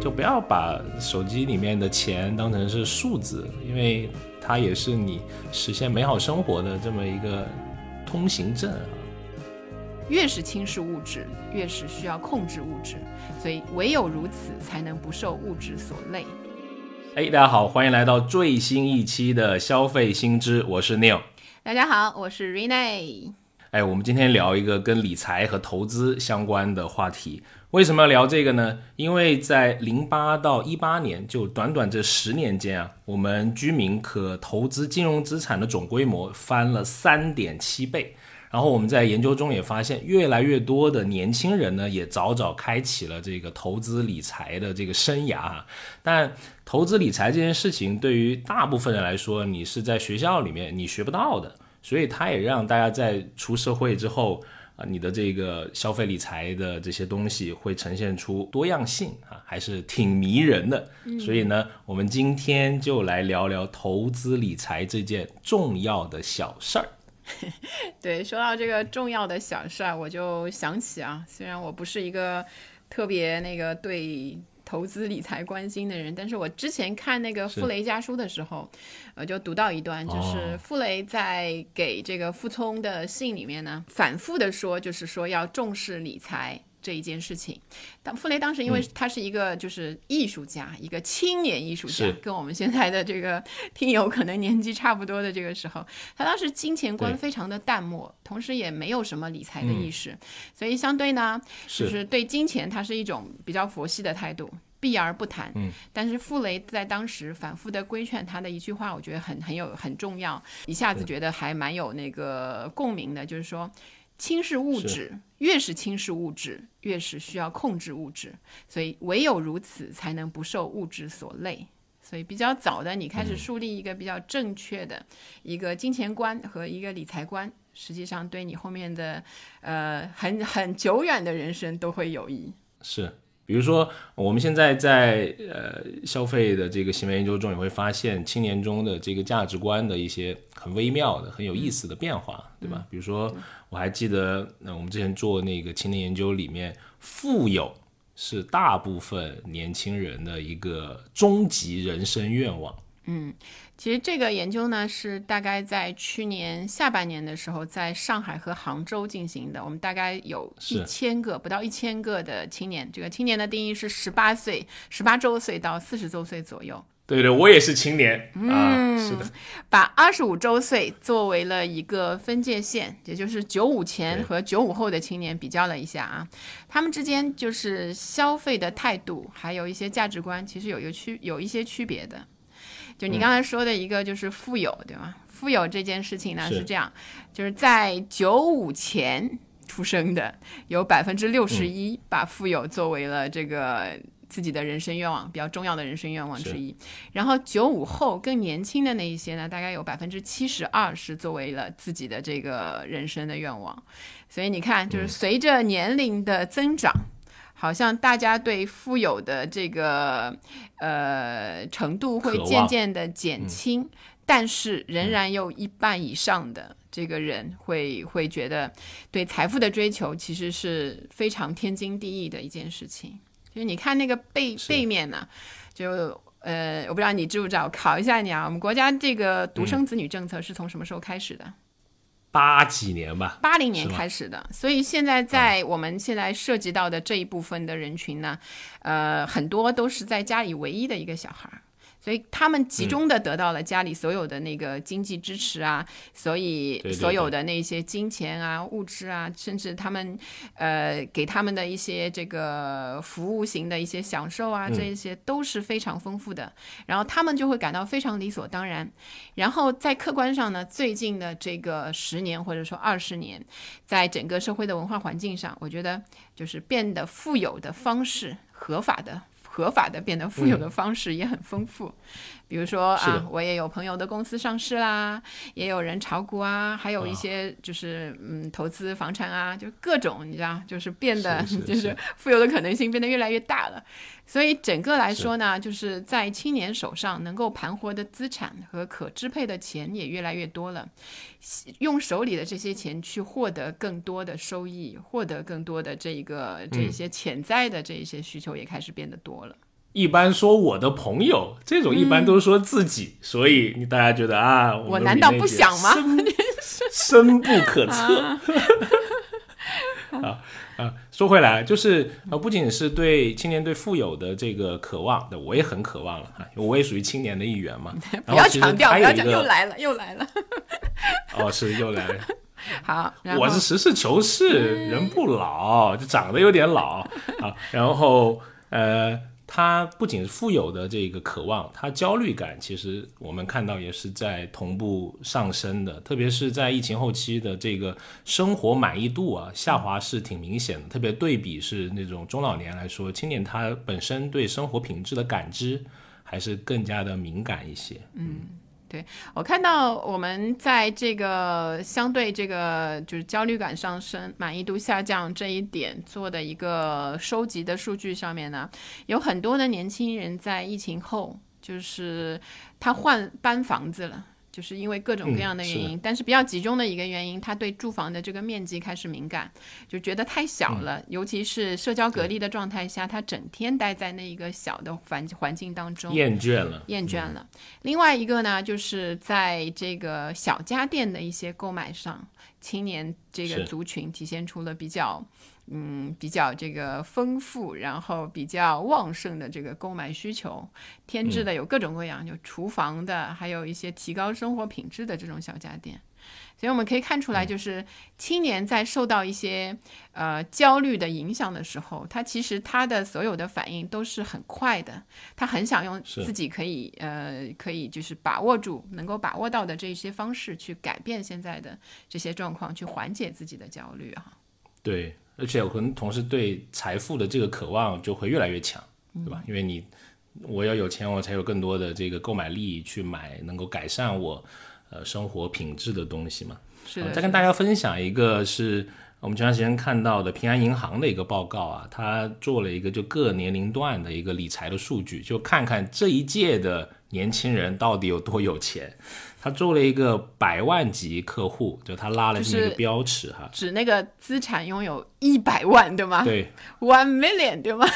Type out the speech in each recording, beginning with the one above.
就不要把手机里面的钱当成是数字，因为它也是你实现美好生活的这么一个通行证啊。越是轻视物质，越是需要控制物质，所以唯有如此，才能不受物质所累。哎，大家好，欢迎来到最新一期的消费新知，我是 Neil。大家好，我是 Rene。哎，我们今天聊一个跟理财和投资相关的话题。为什么要聊这个呢？因为在零八到一八年，就短短这十年间啊，我们居民可投资金融资产的总规模翻了三点七倍。然后我们在研究中也发现，越来越多的年轻人呢，也早早开启了这个投资理财的这个生涯。但投资理财这件事情，对于大部分人来说，你是在学校里面你学不到的，所以它也让大家在出社会之后啊，你的这个消费理财的这些东西会呈现出多样性啊，还是挺迷人的。所以呢，我们今天就来聊聊投资理财这件重要的小事儿。对，说到这个重要的小事儿，我就想起啊，虽然我不是一个特别那个对投资理财关心的人，但是我之前看那个傅雷家书的时候，呃，就读到一段，就是傅雷在给这个傅聪的信里面呢，反复的说，就是说要重视理财。这一件事情，当傅雷当时因为他是一个就是艺术家，一个青年艺术家，跟我们现在的这个听友可能年纪差不多的这个时候，他当时金钱观非常的淡漠，同时也没有什么理财的意识，所以相对呢，就是。对金钱他是一种比较佛系的态度，避而不谈。嗯，但是傅雷在当时反复的规劝他的一句话，我觉得很很有很重要，一下子觉得还蛮有那个共鸣的，就是说。轻视物质，越是轻视物质，越是需要控制物质，所以唯有如此，才能不受物质所累。所以比较早的，你开始树立一个比较正确的一个金钱观和一个理财观，实际上对你后面的呃很很久远的人生都会有益。是。比如说，我们现在在呃消费的这个行为研究中，也会发现青年中的这个价值观的一些很微妙的、很有意思的变化，对吧？比如说，我还记得，那我们之前做那个青年研究里面，富有是大部分年轻人的一个终极人生愿望。嗯。其实这个研究呢，是大概在去年下半年的时候，在上海和杭州进行的。我们大概有一千个，不到一千个的青年。这个青年的定义是十八岁、十八周岁到四十周岁左右。对对，我也是青年啊，是的。把二十五周岁作为了一个分界线，也就是九五前和九五后的青年比较了一下啊，他们之间就是消费的态度，还有一些价值观，其实有一个区有一些区别的。就你刚才说的一个，就是富有，对吗？富有这件事情呢是这样，就是在九五前出生的，有百分之六十一把富有作为了这个自己的人生愿望，比较重要的人生愿望之一。然后九五后更年轻的那一些呢，大概有百分之七十二是作为了自己的这个人生的愿望。所以你看，就是随着年龄的增长。好像大家对富有的这个呃程度会渐渐的减轻，但是仍然有一半以上的这个人会会觉得对财富的追求其实是非常天经地义的一件事情。就是你看那个背背面呢，就呃我不知道你知不知道，考一下你啊，我们国家这个独生子女政策是从什么时候开始的？八几年吧，八零年开始的，所以现在在我们现在涉及到的这一部分的人群呢，呃，很多都是在家里唯一的一个小孩儿。所以他们集中的得到了家里所有的那个经济支持啊，所以所有的那些金钱啊、物质啊，甚至他们呃给他们的一些这个服务型的一些享受啊，这一些都是非常丰富的。然后他们就会感到非常理所当然。然后在客观上呢，最近的这个十年或者说二十年，在整个社会的文化环境上，我觉得就是变得富有的方式合法的。合法的变得富有的方式也很丰富。比如说啊，我也有朋友的公司上市啦，也有人炒股啊，还有一些就是嗯投资房产啊，就各种你知道，就是变得 就是富有的可能性变得越来越大了。所以整个来说呢，就是在青年手上能够盘活的资产和可支配的钱也越来越多了，用手里的这些钱去获得更多的收益，获得更多的这一个这些潜在的这一些需求也开始变得多了。一般说我的朋友，这种一般都是说自己，所以你大家觉得啊，我难道不想吗？深不可测。啊 啊，说回来，就是呃，不仅是对青年对富有的这个渴望，我也很渴望了啊，我也属于青年的一员嘛。不要强调，不要讲，又来了，又来了。哦，是又来了。好，我是实事求是，人不老，就长得有点老啊。然后呃。他不仅是富有的这个渴望，他焦虑感其实我们看到也是在同步上升的，特别是在疫情后期的这个生活满意度啊下滑是挺明显的，特别对比是那种中老年来说，青年他本身对生活品质的感知还是更加的敏感一些，嗯。对我看到我们在这个相对这个就是焦虑感上升、满意度下降这一点做的一个收集的数据上面呢，有很多的年轻人在疫情后，就是他换搬房子了。就是因为各种各样的原因，但是比较集中的一个原因，他对住房的这个面积开始敏感，就觉得太小了，尤其是社交隔离的状态下，他整天待在那一个小的环环境当中，厌倦了，厌倦了。另外一个呢，就是在这个小家电的一些购买上，青年这个族群体现出了比较。嗯，比较这个丰富，然后比较旺盛的这个购买需求，添置的有各种各样，就厨房的，还有一些提高生活品质的这种小家电。所以我们可以看出来，就是青年在受到一些呃焦虑的影响的时候，他其实他的所有的反应都是很快的，他很想用自己可以呃可以就是把握住能够把握到的这些方式去改变现在的这些状况，去缓解自己的焦虑哈。对。而且可能同时对财富的这个渴望就会越来越强，对吧？因为你我要有钱，我才有更多的这个购买力去买能够改善我呃生活品质的东西嘛。是。再跟大家分享一个是我们前段时间看到的平安银行的一个报告啊，它做了一个就各年龄段的一个理财的数据，就看看这一届的年轻人到底有多有钱。他做了一个百万级客户，就他拉了这么一个标尺哈，指那个资产拥有一百万对吗？对，one million 对吗？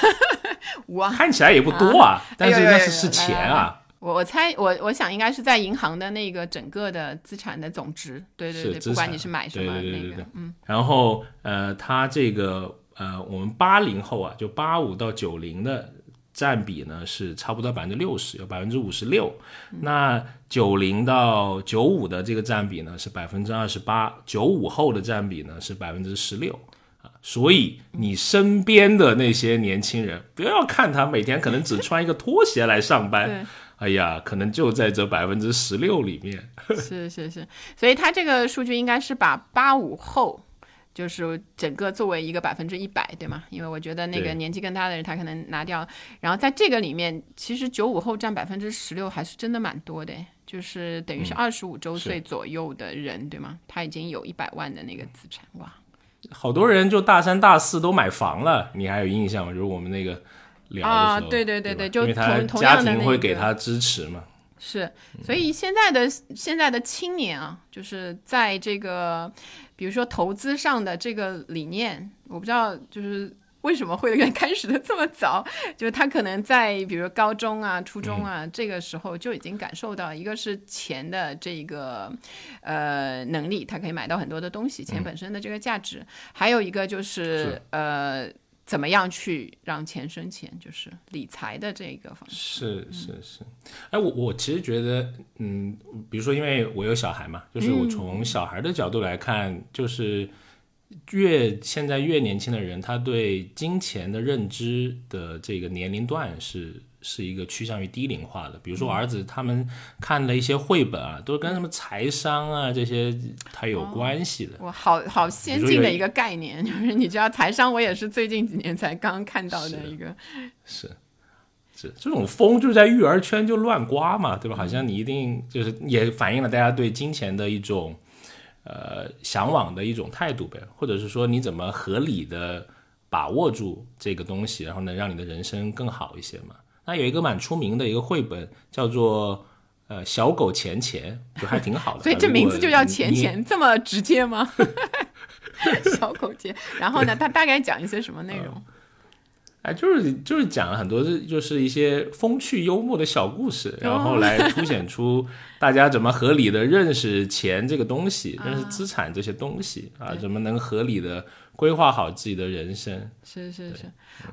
哇，看起来也不多啊，但是那是是钱啊。我我猜我我想应该是在银行的那个整个的资产的总值，对对对，不管你是买什么那个，嗯。然后呃，他这个呃，我们八零后啊，就八五到九零的。占比呢是差不多百分之六十，有百分之五十六。那九零到九五的这个占比呢是百分之二十八，九五后的占比呢是百分之十六啊。所以你身边的那些年轻人，不要看他每天可能只穿一个拖鞋来上班，哎呀，可能就在这百分之十六里面。是是是，所以他这个数据应该是把八五后。就是整个作为一个百分之一百，对吗？因为我觉得那个年纪更大的人，他可能拿掉。然后在这个里面，其实九五后占百分之十六，还是真的蛮多的。就是等于是二十五周岁左右的人，对吗？他已经有一百万的那个资产，哇！好多人就大三大四都买房了，你还有印象吗？就是我们那个聊的时候，对对对对，就因为他家庭会给他支持嘛。是，所以现在的现在的青年啊，就是在这个，比如说投资上的这个理念，我不知道就是为什么会开始的这么早，就是他可能在比如高中啊、初中啊这个时候就已经感受到，一个是钱的这个呃能力，他可以买到很多的东西，钱本身的这个价值，还有一个就是。呃。怎么样去让钱生钱，就是理财的这个方式。是是是，哎，我我其实觉得，嗯，比如说，因为我有小孩嘛，就是我从小孩的角度来看，就是越现在越年轻的人，他对金钱的认知的这个年龄段是。是一个趋向于低龄化的，比如说我儿子他们看的一些绘本啊，都是跟什么财商啊这些它有关系的。哇，好好先进的一个概念，就是你知道财商，我也是最近几年才刚看到的一个。是，是这种风就是在育儿圈就乱刮嘛，对吧？好像你一定就是也反映了大家对金钱的一种呃向往的一种态度呗，或者是说你怎么合理的把握住这个东西，然后能让你的人生更好一些嘛？那有一个蛮出名的一个绘本叫做呃小狗钱钱，就还挺好的。所以这名字就叫钱钱，这么直接吗？小狗钱，然后呢，它大概讲一些什么内容？哎，就是就是讲了很多，就是一些风趣幽默的小故事，然后来凸显出大家怎么合理的认识钱这个东西，认识资产这些东西啊，怎么能合理的规划好自己的人生。是是是，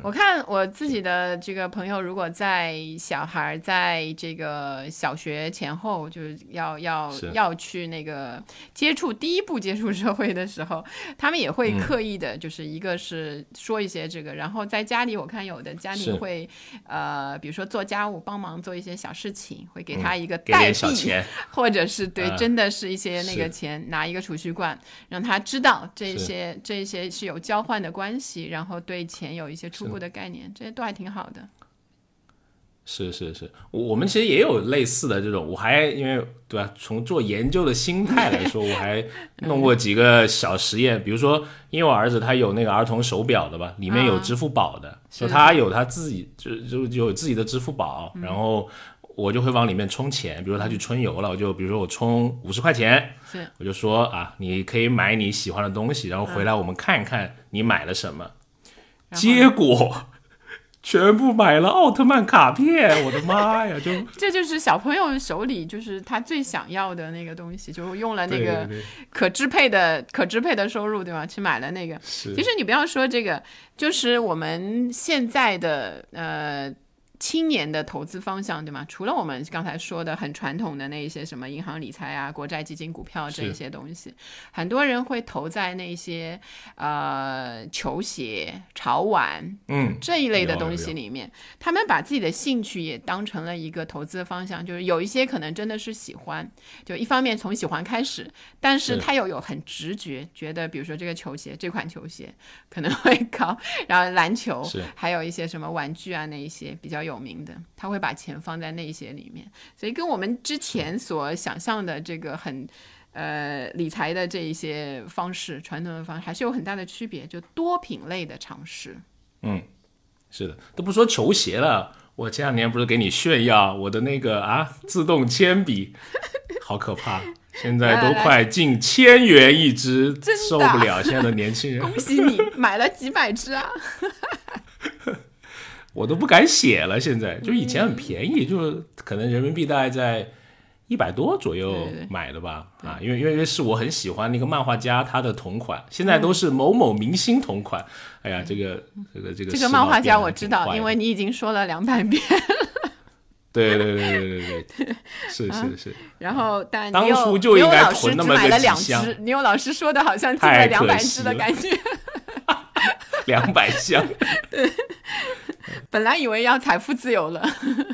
我看我自己的这个朋友，如果在小孩在这个小学前后，就是要要是。要去那个接触第一步接触社会的时候，他们也会嗯。刻意的，就是一个是说一些这个，然后在家里我看有的家是。庭会呃，比如说做家务，帮忙做一些小事情，会给嗯他一个代币，或者是对，啊真的是一些那个钱拿一个储蓄罐，让他知道这些这些是有交换的关系，然后对钱有一些初步的概念，这些都还挺好的。是是是，我我们其实也有类似的这种，我还因为对吧，从做研究的心态来说，我还 弄过几个小实验，比如说，因为我儿子他有那个儿童手表的吧，里面有啊支付宝的，是就他有他自己就就就有自己的支付宝，然后我就会往里面充钱，比如说他去春游了，我就比如说我充五十块钱，是我就说啊，你可以买你喜欢的东西，然后回来我们看一看你买了什么，结果。全部买了奥特曼卡片，我的妈呀！就 这就是小朋友手里就是他最想要的那个东西，就用了那个可支配的可支配的收入，对吧？去买了那个。其实你不要说这个，就是我们现在的呃青年的投资方向，对吗？除了我们刚才说的很传统的那一些什么银行理财啊、国债、基金、股票这一些东西，很多人会投在那些呃球鞋、潮玩嗯，这一类的东西里面，他们把自己的兴趣也当成了一个投资的方向，就是有一些可能真的是喜欢，就一方面从喜欢开始，但是是。他又有很直觉，觉得比如说这个球鞋这款球鞋可能会高，然后篮球是。还有一些什么玩具啊那一些比较有名的，他会把钱放在那些里面，所以跟我们之前所想象的这个很。呃，理财的这一些方式，传统的方式还是有很大的区别，就多品类的尝试。嗯是的，都不说球鞋了，我前两年不是给你炫耀我的那个啊自动铅笔，好可怕，现在都快近千元一支，受不了现在的年轻人，恭喜你买了几百支啊！我都不敢写了。现在就以前很便宜，就是可能人民币大概在一百多左右对对对买的吧，啊，因为因为是我很喜欢那个漫画家他的同款，现在都是某某明星同款。哎呀，这个这个这个这个漫画家我知道，因为你已经说了两百遍。对对对对对对，是是是，然后，但当初就应该囤那么个只买了两几箱只，你有老师说的好像进了两百只的感觉。两百箱。本来以为要财富自由了，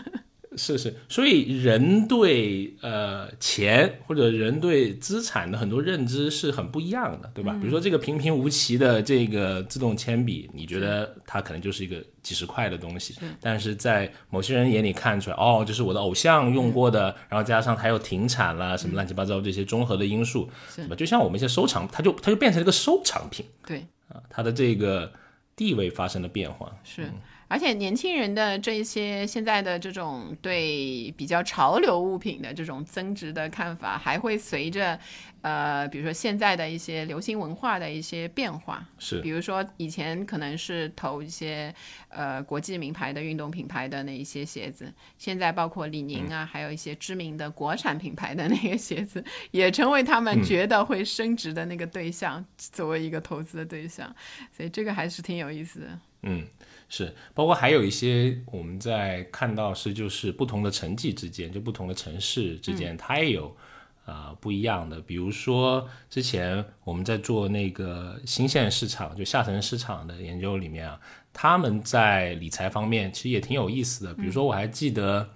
是是，所以人对呃钱或者人对资产的很多认知是很不一样的，对吧？比如说这个平平无奇的这个自动铅笔，你觉得它可能就是一个几十块的东西，但是在某些人眼里看出来，哦，这是我的偶像用过的，然后加上它又停产啦，什么乱七八糟这些综合的因素，对吧？就像我们一些收藏，它就它就变成了一个收藏品对，啊，它的这个地位发生了变化。是。而且年轻人的这一些现在的这种对比较潮流物品的这种增值的看法，还会随着呃，比如说现在的一些流行文化的一些变化，是。比如说以前可能是投一些呃国际名牌的运动品牌的那一些鞋子，现在包括李宁啊，还有一些知名的国产品牌的那个鞋子，也成为他们觉得会升值的那个对象，作为一个投资的对象，所以这个还是挺有意思的。嗯，是，包括还有一些我们在看到是就是不同的城际之间，就不同的城市之间，它也有啊、呃不一样的。比如说之前我们在做那个新县市场，就下沉市场的研究里面啊，他们在理财方面其实也挺有意思的。比如说我还记得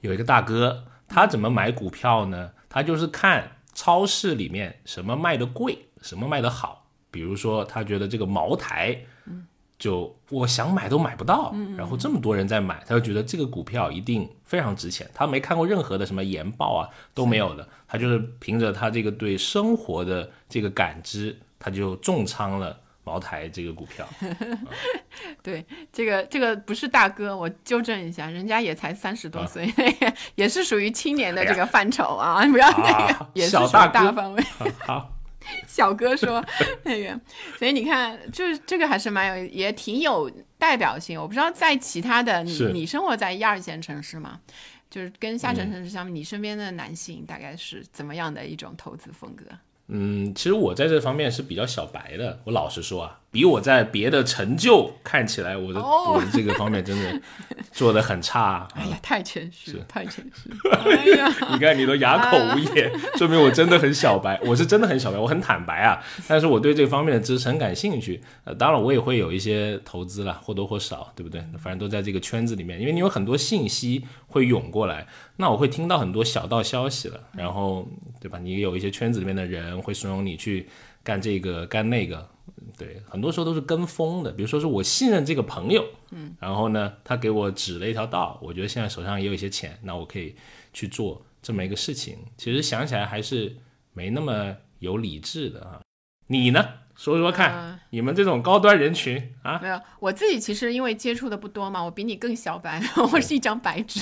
有一个大哥，他怎么买股票呢？他就是看超市里面什么卖的贵，什么卖的好。比如说他觉得这个茅台。就我想买都买不到，然后这么多人在买，他就觉得这个股票一定非常值钱。他没看过任何的什么研报啊，都没有的，他就是凭着他这个对生活的这个感知，他就重仓了茅台这个股票。对，这个这个不是大哥，我纠正一下，人家也才三十多岁，也是属于青年的这个范畴啊，不要那个，也是小大大范围。好。小哥说那个，所以你看，就是这个还是蛮有，也挺有代表性。我不知道在其他的，你你生活在一二线城市吗，就是跟下沉城市相比，你身边的男性大概是怎么样的一种投资风格？嗯，其实我在这方面是比较小白的。我老实说啊，比我在别的成就看起来，我的我的这个方面真的做的很差。哎呀，太谦虚，太谦虚。哎呀，你看你都哑口无言，说明我真的很小白。我是真的很小白，我很坦白啊。但是我对这方面的知识很感兴趣。呃，当然我也会有一些投资了，或多或少，对不对？反正都在这个圈子里面，因为你有很多信息会涌过来。那我会听到很多小道消息了，然后对吧？你有一些圈子里面的人会怂恿你去干这个干那个，对，很多时候都是跟风的。比如说是我信任这个朋友，嗯，然后呢，他给我指了一条道，我觉得现在手上也有一些钱，那我可以去做这么一个事情。其实想起来还是没那么有理智的啊。你呢？说说看，你们这种高端人群啊，没有，我自己其实因为接触的不多嘛，我比你更小白，我是一张白纸。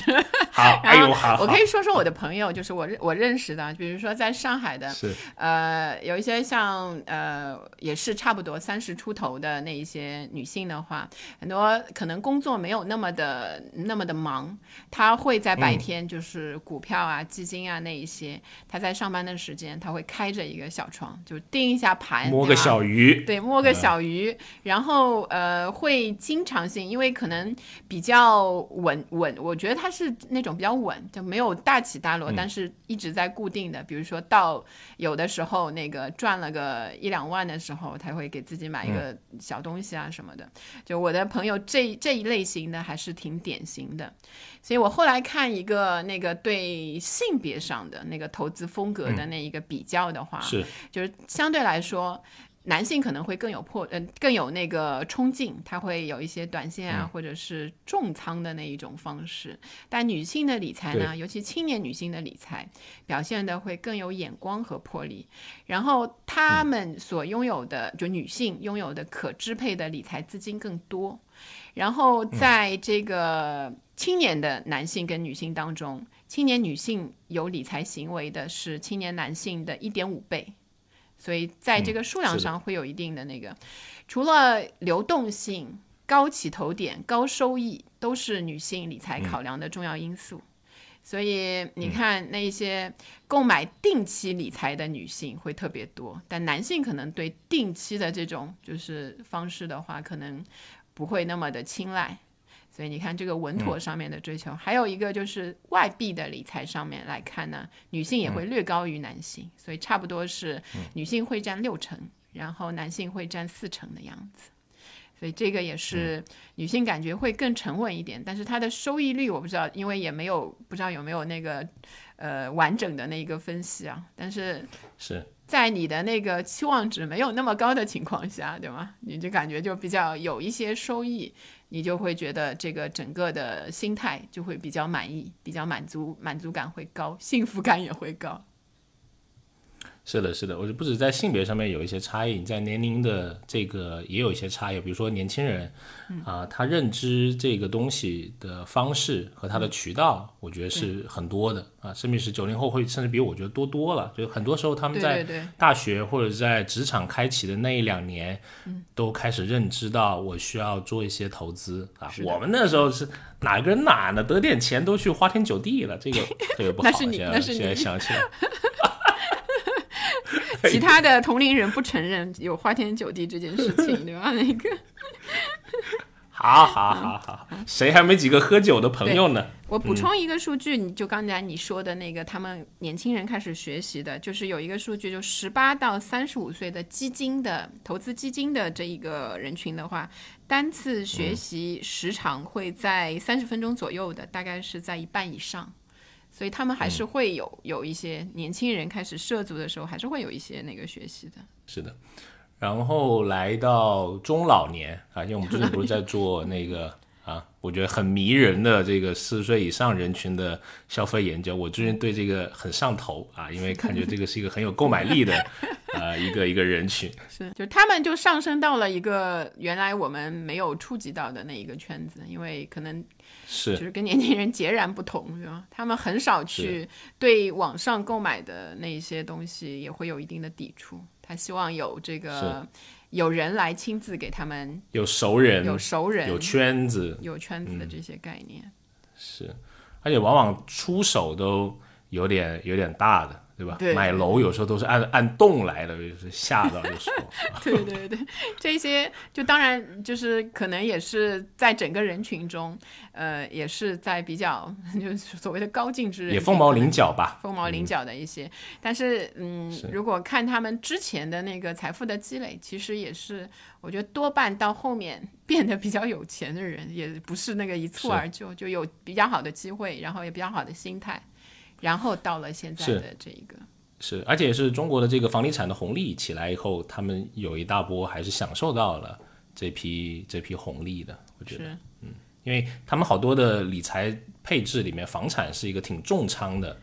好，哎呦，好，我可以说说我的朋友，就是我认我认识的，比如说在上海的，是，呃，有一些像呃，也是差不多三十出头的那一些女性的话，很多可能工作没有那么的那么的忙，她会在白天就是股票啊、基金啊那一些，她在上班的时间，她会开着一个小窗，就盯一下盘，摸个小。鱼。对摸个小鱼，然后呃会经常性，因为可能比较稳稳，我觉得它是那种比较稳，就没有大起大落，但是一直在固定的。比如说到有的时候那个赚了个一两万的时候，他会给自己买一个小东西啊什么的。就我的朋友这这一类型的还是挺典型的，所以我后来看一个那个对性别上的那个投资风格的那一个比较的话，是就是相对来说。男性可能会更有破，嗯，更有那个冲劲，他会有一些短线啊，或者是重仓的那一种方式。但女性的理财呢，尤其青年女性的理财，表现的会更有眼光和魄力。然后她们所拥有的，就女性拥有的可支配的理财资金更多。然后在这个青年的男性跟女性当中，青年女性有理财行为的是青年男性的一点五倍。所以在这个数量上会有一定的那个，除了流动性、高起头点、高收益，都是女性理财考量的重要因素。所以你看，那些购买定期理财的女性会特别多，但男性可能对定期的这种就是方式的话，可能不会那么的青睐。所以你看这个稳妥上面的追求，还有一个就是外币的理财上面来看呢，女性也会略高于男性，所以差不多是女性会占六成，然后男性会占四成的样子。所以这个也是女性感觉会更沉稳一点，但是它的收益率我不知道，因为也没有不知道有没有那个呃完整的那一个分析啊。但是是在你的那个期望值没有那么高的情况下，对吗？你就感觉就比较有一些收益。你就会觉得这个整个的心态就会比较满意，比较满足，满足感会高，幸福感也会高。是的，是的，我就不止在性别上面有一些差异，在年龄的这个也有一些差异。比如说年轻人，啊，他认知这个东西的方式和他的渠道，我觉得是很多的啊。甚至是九零后会甚至比我觉得多多了。就很多时候他们在大学或者在职场开启的那一两年，都开始认知到我需要做一些投资啊。我们那时候是哪个人哪呢？得点钱都去花天酒地了，这个这个不好。那是你，那是你。现在想起来。其他的同龄人不承认有花天酒地这件事情，对吧？那个，好好好好，谁还没几个喝酒的朋友呢？我补充一个数据，你就刚才你说的那个，他们年轻人开始学习的，就是有一个数据，就十八到三十五岁的基金的投资基金的这一个人群的话，单次学习时长会在三十分钟左右的，大概是在一半以上。所以他们还是会有有一些年轻人开始涉足的时候，还是会有一些那个学习的。是的，然后来到中老年啊，因为我们最近不是在做那个啊，我觉得很迷人的这个四十岁以上人群的消费研究，我最近对这个很上头啊，因为感觉这个是一个很有购买力的 呃一个一个人群。是，就他们就上升到了一个原来我们没有触及到的那一个圈子，因为可能是就是跟年轻人截然不同，是吧？他们很少去对网上购买的那些东西也会有一定的抵触，他希望有这个有人来亲自给他们有熟人、有熟人、有圈子、有圈子的这些概念。是，而且往往出手都有点有点大的。对吧？对买楼有时候都是按按栋来的，就是吓到的时候。对对对，这些就当然就是可能也是在整个人群中，呃，也是在比较就是所谓的高净值人，也凤毛麟角吧，凤毛麟角的一些。但是，嗯，如果看他们之前的那个财富的积累，其实也是我觉得多半到后面变得比较有钱的人，也不是那个一蹴而就，就有比较好的机会，然后也比较好的心态。然后到了现在的这一个。是，而且是中国的这个房地产的红利起来以后，他们有一大波还是享受到了这批这批红利的。我觉得，嗯，因为他们好多的理财配置里面，房产是一个挺重仓的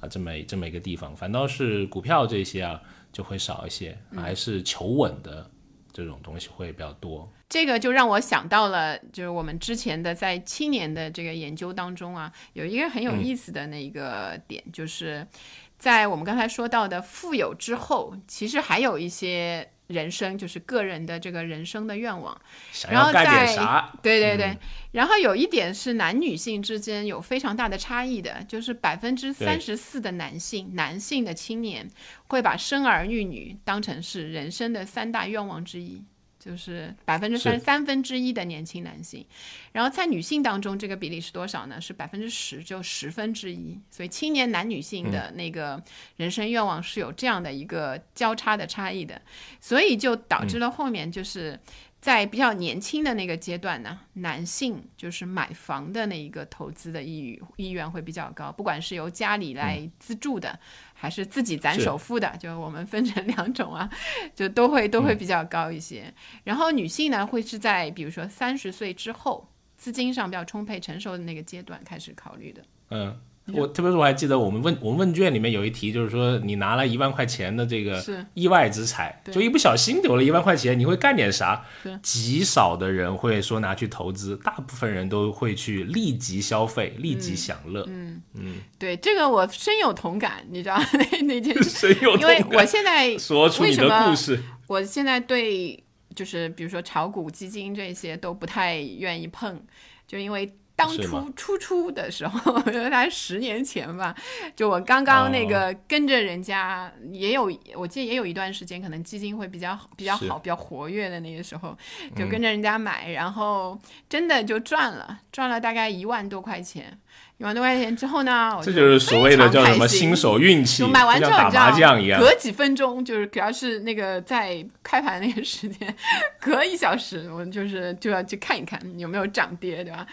啊，这么这么一个地方，反倒是股票这些啊就会少一些，还是求稳的这种东西会比较多。这个就让我想到了，就是我们之前的在青年的这个研究当中啊，有一个很有意思的那个点，就是在我们刚才说到的富有之后，其实还有一些人生，就是个人的这个人生的愿望，然后干点啥？对对对。然后有一点是男女性之间有非常大的差异的，就是百分之三十四的男性，男性的青年会把生儿育女当成是人生的三大愿望之一。就是百分之三三分之一的年轻男性，然后在女性当中，这个比例是多少呢？是百分之十，就十分之一。所以青年男女性的那个人生愿望是有这样的一个交叉的差异的，所以就导致了后面就是在比较年轻的那个阶段呢，男性就是买房的那一个投资的意欲意愿会比较高，不管是由家里来资助的。还是自己攒首付的，就我们分成两种啊，就都会都会比较高一些。然后女性呢，会是在比如说三十岁之后，资金上比较充沛、成熟的那个阶段开始考虑的。嗯。我特别是我还记得我们问我们问卷里面有一题，就是说你拿了一万块钱的这个意外之财，就一不小心丢了一万块钱，你会干点啥？极少的人会说拿去投资，大部分人都会去立即消费、立即享乐。嗯嗯，对，这个我深有同感，你知道那那件事，深有同感。因为我现在说出你的故事，我现在对就是比如说炒股、基金这些都不太愿意碰，就因为。当初初初的时候，大概十年前吧，就我刚刚那个跟着人家，也有我记得也有一段时间，可能基金会比较比较好、比较活跃的那个时候，就跟着人家买，然后真的就赚了，赚了大概一万多块钱。一万多块钱之后呢，这就是所谓的叫什么新手运气，就买完之后打麻将一样，隔几分钟就是，主要是那个在开盘那个时间，隔一小时，我就是就要去看一看有没有涨跌，对吧？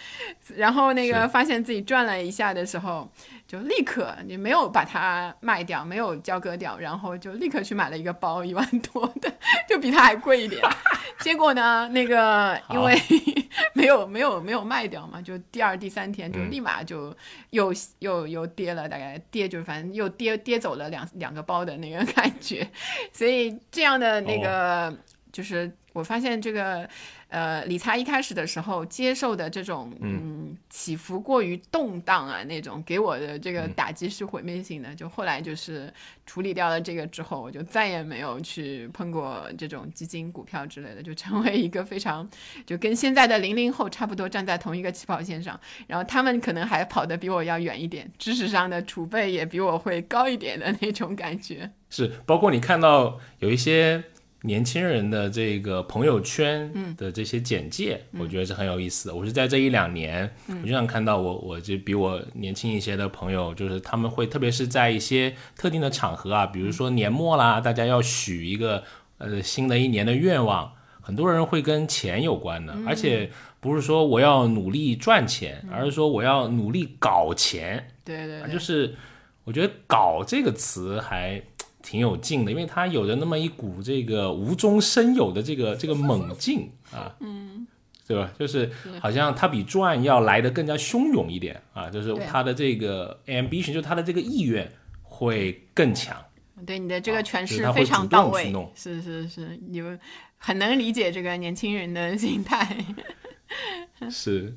然后那个发现自己赚了一下的时候。就立刻，你没有把它卖掉，没有交割掉，然后就立刻去买了一个包，一万多的，就比它还贵一点。结果呢，那个因为 没有没有没有卖掉嘛，就第二第三天就立马就又又又跌了，大概跌就反正又跌跌走了两两个包的那个感觉。所以这样的那个就是我发现这个。呃，理财一开始的时候接受的这种嗯起伏过于动荡啊，那种给我的这个打击是毁灭性的。就后来就是处理掉了这个之后，我就再也没有去碰过这种基金、股票之类的，就成为一个非常就跟现在的零零后差不多站在同一个起跑线上。然后他们可能还跑得比我要远一点，知识上的储备也比我会高一点的那种感觉。是，包括你看到有一些。年轻人的这个朋友圈的这些简介，我觉得是很有意思的。我是在这一两年，我经常看到我我就比我年轻一些的朋友，就是他们会特别是在一些特定的场合啊，比如说年末啦，大家要许一个呃新的一年的愿望，很多人会跟钱有关的，而且不是说我要努力赚钱，而是说我要努力搞钱。对对，就是我觉得“搞”这个词还。挺有劲的，因为他有着那么一股这个无中生有的这个这个猛劲啊，嗯，对吧？就是好像他比传要来的更加汹涌一点啊，就是他的这个 ambition，就是他的这个意愿会更强。对你的这个诠释非常到位，是是是，你们很能理解这个年轻人的心态，是。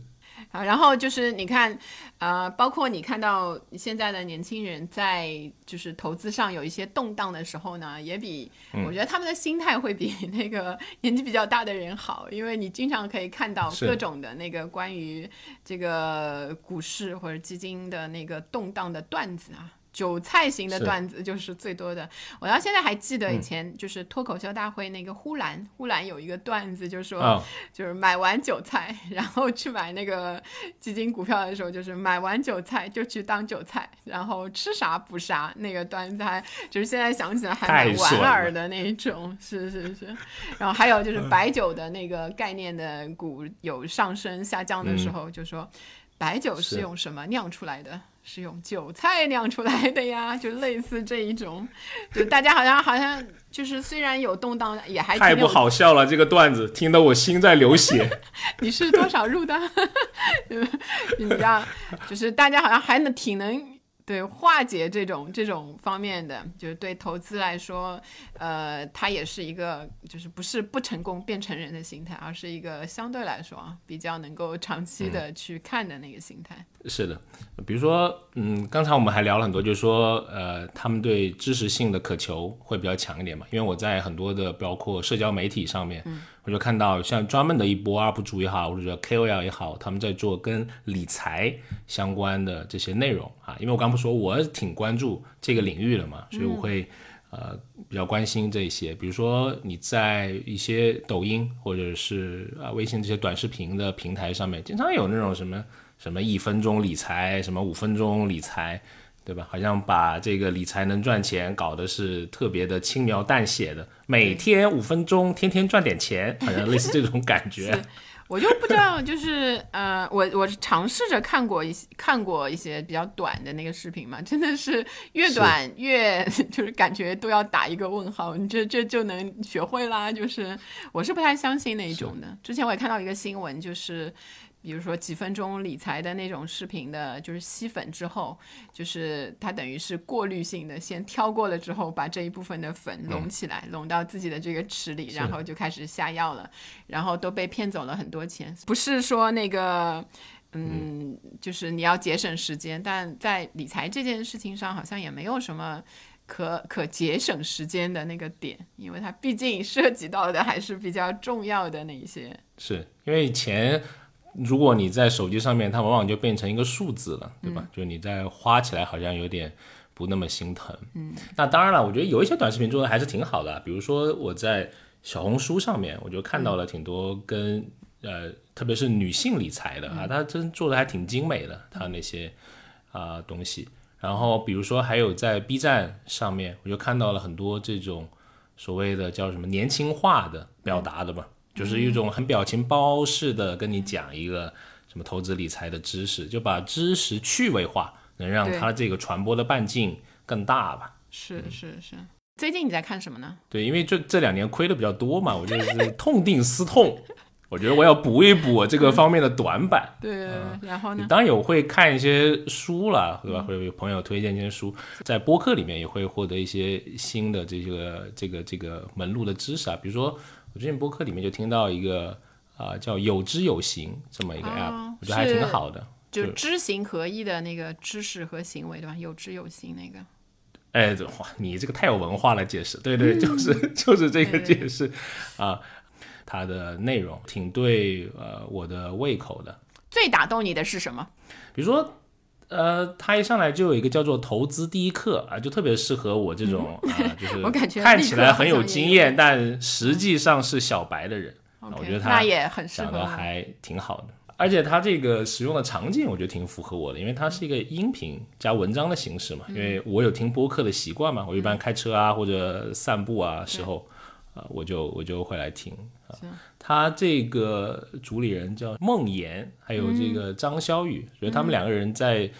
啊，然后就是你看，呃，包括你看到现在的年轻人在就是投资上有一些动荡的时候呢，也比我觉得他们的心态会比 那个年纪比较大的人好，因为你经常可以看到各种的那个关于这个股市或者基金的那个动荡的段子啊。韭菜型的段子就是最多的，我到现在还记得以前就是脱口秀大会那个呼兰，呼兰有一个段子，就是说，就是买完韭菜，然后去买那个基金股票的时候，就是买完韭菜就去当韭菜，然后吃啥补啥，那个段子还就是现在想起来还蛮莞尔的那种，是是是。然后还有就是白酒的那个概念的股有上升下降的时候，就说白酒是。用什么酿出来的？是用韭菜酿出来的呀，就类似这一种，就大家好像好像就是虽然有动荡，也还太不好笑了。这个段子听得我心在流血。你是多少入的？你知道，就是大家好像还能挺能。对化解这种这种方面的，就是对投资来说，呃，它也是一个，就是不是不成功变成人的心态，而是一个相对来说啊比较能够长期的去看的那个心态。是的，比如说，嗯，刚才我们还聊了很多，就是说，呃，他们对知识性的渴求会比较强一点嘛，因为我在很多的包括社交媒体上面。我就看到像专门的一波 UP 主也好，或者说 KOL 也好，他们在做跟理财相关的这些内容啊。因为我刚不说我挺关注这个领域的嘛，所以我会呃比较关心这些。比如说你在一些抖音或者是啊微信这些短视频的平台上面，经常有那种什么什么一分钟理财，什么五分钟理财。对吧？好像把这个理财能赚钱搞得是特别的轻描淡写的，每天五分钟，天天赚点钱，好像类似这种感觉。我就不知道，就是呃，我我尝试着看过一些看过一些比较短的那个视频嘛，真的是越短越 就是感觉都要打一个问号，你这这就能学会啦？就是我是不太相信那一种的。之前我也看到一个新闻，就是。比如说几分钟理财的那种视频的，就是吸粉之后，就是它等于是过滤性的，先挑过了之后，把这一部分的粉拢起来，拢到自己的这个池里，然后就开始下药了，然后都被骗走了很多钱。不是说那个，嗯，就是你要节省时间，但在理财这件事情上，好像也没有什么可可节省时间的那个点，因为它毕竟涉及到的还是比较重要的那一些。是因为钱。如果你在手机上面，它往往就变成一个数字了，对吧？就你在花起来好像有点不那么心疼。嗯，那当然了，我觉得有一些短视频做的还是挺好的，比如说我在小红书上面，我就看到了挺多跟呃，特别是女性理财的啊，它真做的还挺精美的，它那些啊东西。然后比如说还有在 B 站上面，我就看到了很多这种所谓的叫什么年轻化的表达的嘛。就是一种很表情包式的跟你讲一个什么投资理财的知识，就把知识趣味化，能让它这个传播的半径更大吧？是是是。最近你在看什么呢？对，因为这这两年亏的比较多嘛，我就是痛定思痛，我觉得我要补一补这个方面的短板。对，然后呢？当然有会看一些书了，对吧？会有朋友推荐一些书，在播客里面也会获得一些新的这个这个这个门路的知识啊，比如说。我最近播客里面就听到一个啊叫有知有行这么一个 app，我觉得还挺好的，就知行合一的那个知识和行为对吧？有知有行那个。哎，这哇，你这个太有文化了，解释对对，就是 就是这个解释啊，它的内容挺对呃我的胃口的。最打动你的是什么？比如说。呃，他一上来就有一个叫做投资第一课啊，就特别适合我这种啊，就是 看起来很有经验，但实际上是小白的人。我觉得他也很适合，还挺好的。而且他这个使用的场景，我觉得挺符合我的，因为它是一个音频加文章的形式嘛。因为我有听播客的习惯嘛，我一般开车啊或者散步啊时候啊，我就我就会来听啊。他这个主理人叫孟岩，还有这个张潇雨，所以他们两个人在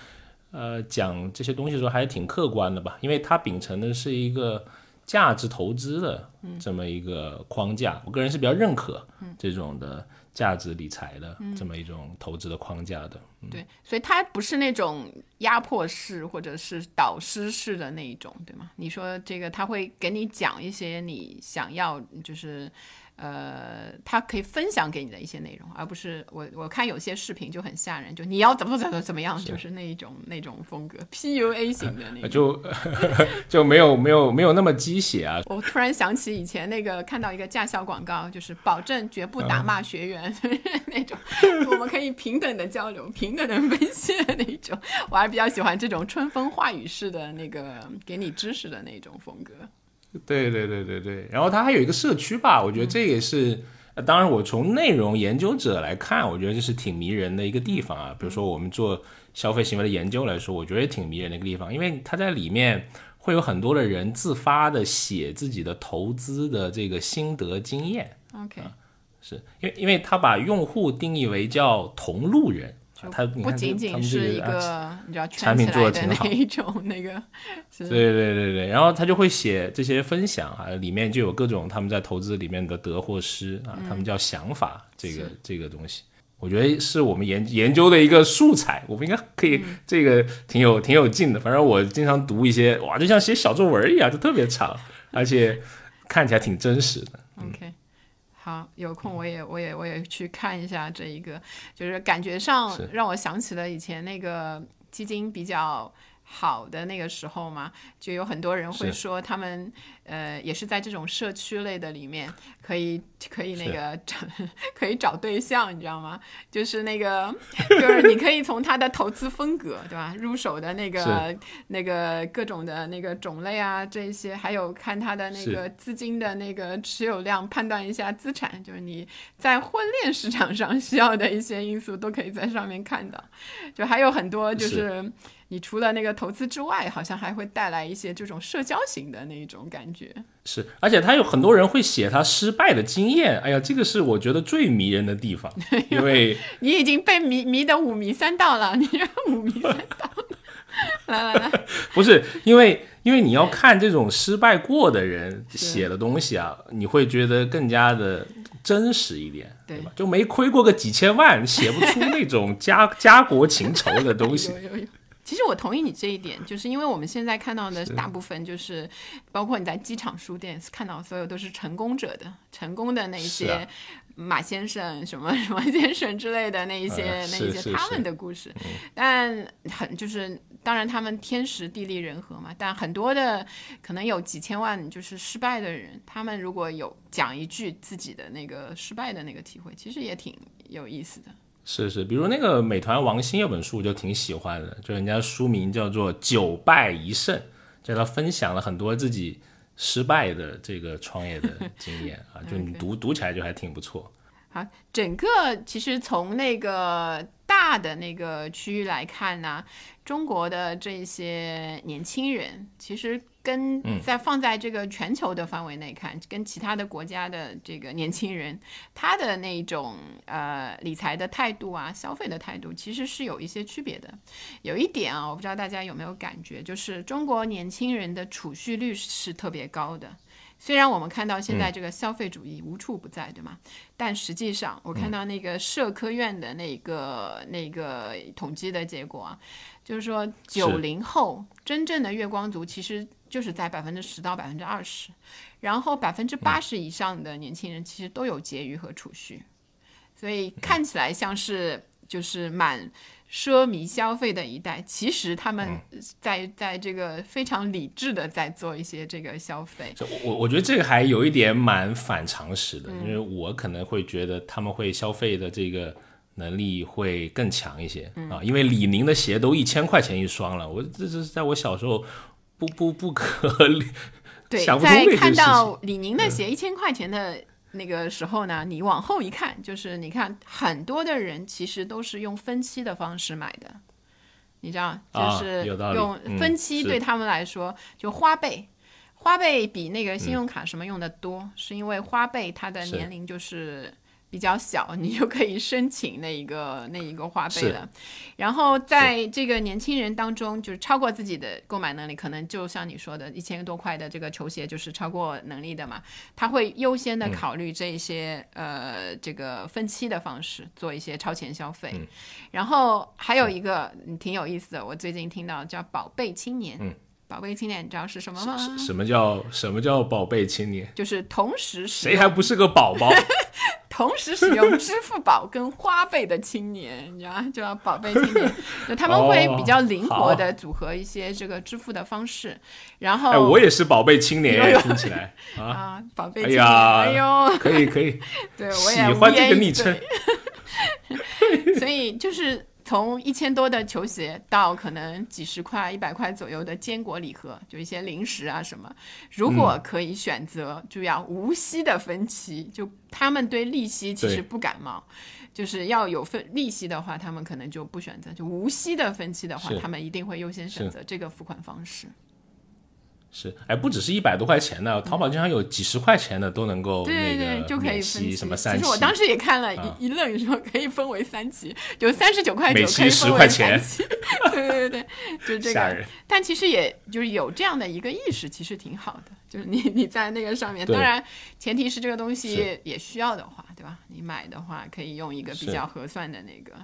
呃讲这些东西的时候还是挺客观的吧？因为他秉承的是一个价值投资的这么一个框架，我个人是比较认可这种的价值理财的这么一种投资的框架的。对，所以他不是那种压迫式或者是导师式的那一种，对吗？你说这个他会给你讲一些你想要就是。呃，他可以分享给你的一些内容，而不是我我看有些视频就很吓人，就你要怎么怎么怎么样，就是那一种那种风格 PUA 型的那 种，就 就没有没有没有那么鸡血啊。我突然想起以前那个看到一个驾校广告，就是保证绝不打骂学员 那种，我们可以平等的交流、平等的分析的那种。我还比较喜欢这种春风化雨式的那个 给你知识的那种风格。对对对对对，然后它还有一个社区吧，我觉得这也是，当然我从内容研究者来看，我觉得这是挺迷人的一个地方啊。比如说我们做消费行为的研究来说，我觉得也挺迷人的一个地方，因为它在里面会有很多的人自发的写自己的投资的这个心得经验。OK，是因为因为他把用户定义为叫同路人。它不仅仅是一个你知道产品做的那一种那个，对对对对，然后他就会写这些分享啊，里面就有各种他们在投资里面的得或失啊，他们叫想法这个这个东西，我觉得是我们研研究的一个素材，我们应该可以这个挺有挺有劲的，反正我经常读一些哇，就像写小作文一样，就特别长，而且看起来挺真实的。OK。好，有空我也我也我也去看一下这一个，就是感觉上让我想起了以前那个基金比较。好的那个时候嘛，就有很多人会说他们呃也是在这种社区类的里面可以可以那个找 可以找对象，你知道吗？就是那个 就是你可以从他的投资风格对吧？入手的那个那个各种的那个种类啊这些，还有看他的那个资金的那个持有量，判断一下资产，就是你在婚恋市场上需要的一些因素都可以在上面看到，就还有很多就是。你除了那个投资之外，好像还会带来一些这种社交型的那一种感觉。是，而且他有很多人会写他失败的经验。哎呀，这个是我觉得最迷人的地方，因为你已经被迷迷得五迷三道了，你五迷三道。来 来来，不是因为因为你要看这种失败过的人写的东西啊，你会觉得更加的真实一点，对吧？就没亏过个几千万，写不出那种家 家国情仇的东西。其实我同意你这一点，就是因为我们现在看到的大部分就是，包括你在机场书店看到所有都是成功者的、成功的那些马先生、什么什么 先生之类的那一些、那一些他们的故事。但很就是，当然他们天时地利人和嘛。但很多的可能有几千万就是失败的人，他们如果有讲一句自己的那个失败的那个体会，其实也挺有意思的。是是，比如那个美团王兴有本书，我就挺喜欢的，就人家书名叫做《九败一胜》，就他分享了很多自己失败的这个创业的经验啊，就你读读起来就还挺不错。好，整个其实从那个大的那个区域来看呢，中国的这些年轻人其实。跟在放在这个全球的范围内看，跟其他的国家的这个年轻人，他的那种呃理财的态度啊，消费的态度，其实是有一些区别的。有一点啊，我不知道大家有没有感觉，就是中国年轻人的储蓄率是特别高的。虽然我们看到现在这个消费主义无处不在，对吗？但实际上，我看到那个社科院的那个那个统计的结果啊，就是说九零后真正的月光族其实。就是在百分之十到百分之二十，然后百分之八十以上的年轻人其实都有结余和储蓄，所以看起来像是就是蛮奢靡消费的一代，其实他们在在这个非常理智的在做一些这个消费。我我觉得这个还有一点蛮反常识的，因为我可能会觉得他们会消费的这个能力会更强一些啊，因为李宁的鞋都一千块钱一双了，我这这是在我小时候。不不不可理，对，在看到李宁的鞋一千块钱的那个时候呢，你往后一看，就是你看很多的人其实都是用分期的方式买的，你知道，就是用分期对他们来说就花呗，花呗比那个信用卡什么用的多，是因为花呗它的年龄就是比较小，你就可以申请那一个那一个花呗了。然后在这个年轻人当中，就是超过自己的购买能力，可能就像你说的，一千多块的这个球鞋就是超过能力的嘛，他会优先的考虑这一些、呃这个分期的方式做一些超前消费。然后还有一个嗯挺有意思的，我最近听到叫“宝贝青年”。嗯宝贝青年，你知道是什么吗？什什么叫什么叫宝贝青年？就是同时使谁还不是个宝宝？同时使用支付宝跟花呗的青年，你知道吗？就叫宝贝青年，就他们会比较灵活的组合一些这个支付的方式，然后哎，我也是宝贝青年，听起来。啊，啊，宝贝哎青年，呀哎呦，可以可以，对我也喜欢这个昵称。对，所以就是从一千多的球鞋到可能几十块、一百块左右的坚果礼盒，就一些零食啊什么，如果可以选择，就要无息的分期，就他们对利息其实不感冒。就是要有分利息的话，他们可能就不选择；就无息的分期的话，他们一定会优先选择这个付款方式。是，哎，不只是一百多块钱的，淘宝经常有几十块钱的都能够对对对，就可以分期。什么三期其实我当时也看了一、啊一愣，说可以分为三期，就三十九块九每期10可以分为块钱三期。对对对，就这个。但其实也就是有这样的一个意识，其实挺好的。就是你你在那个上面，当然前提是这个东西也需要的话，对吧？你买的话可以用一个比较合算的那个。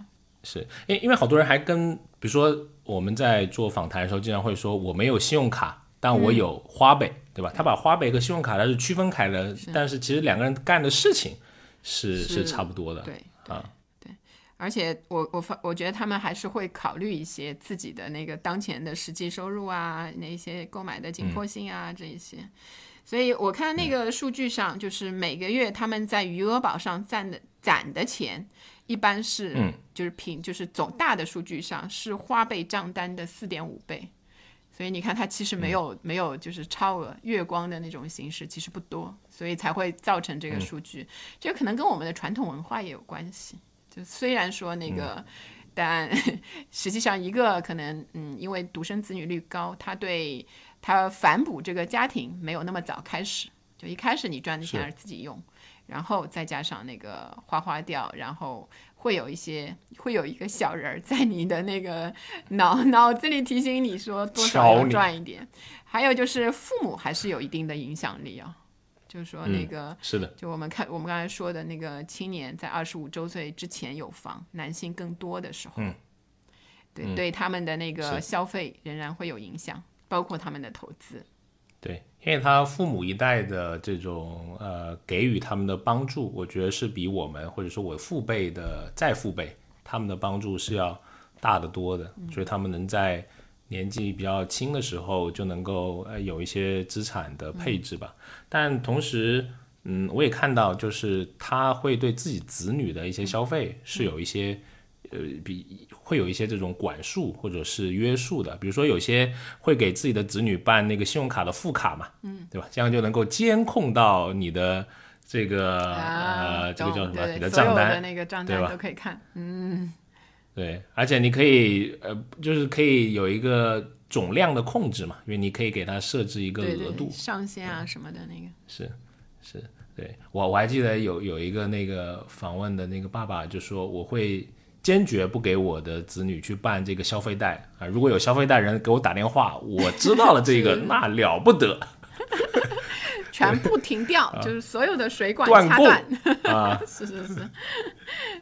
是，因因为好多人还跟，比如说我们在做访谈的时候，经常会说我没有信用卡，但我有花呗，对吧？他把花呗和信用卡它是区分开的，但是其实两个人干的事情是是是差不多的。对对啊对，而且我我发我觉得他们还是会考虑一些自己的那个当前的实际收入啊，那一些购买的紧迫性啊、这一些。所以我看那个数据上，就是每个月他们在余额宝上攒的攒的钱，一般是、嗯就是平就是总大的数据上是花呗账单的四点五倍。所以你看，它其实没有、没有就是超额月光的那种形式，其实不多，所以才会造成这个数据。这可能跟我们的传统文化也有关系。就虽然说那个，但 实际上一个可能，嗯，因为独生子女率高，他对他反哺这个家庭没有那么早开始，就一开始你赚的钱是。是自己用，然后再加上那个花花掉，然后会有一些会有一个小人儿在你的那个 脑 脑子里提醒你说多少要赚一点，还有就是父母还是有一定的影响力啊，就是说那个。是的，就我们看我们刚才说的那个青年在二十五周岁之前有房，男性更多的时候，嗯。对、对他们的那个消费仍然会有影响，包括他们的投资。对，因为他父母一代的这种呃给予他们的帮助，我觉得是比我们或者说我父辈的再父辈他们的帮助是要大得多的，所以他们能在年纪比较轻的时候就能够呃有一些资产的配置吧。但同时，嗯，我也看到就是他会对自己子女的一些消费是有一些。呃，比会有一些这种管束或者是约束的，比如说有些会给自己的子女办那个信用卡的副卡嘛，嗯，对吧？这样就能够监控到你的这个、呃，这个叫什么？你的账单，那个账单对吧都可以看。嗯，对，而且你可以呃，就是可以有一个总量的控制嘛，因为你可以给它设置一个额度，上限啊什么的那个。是是，对我我还记得有有一个那个访问的那个爸爸就说我会坚决不给我的子女去办这个消费贷啊，如果有消费贷人给我打电话，我知道了这个那了不得。全部停掉，就是所有的水管掐断。啊，是是是，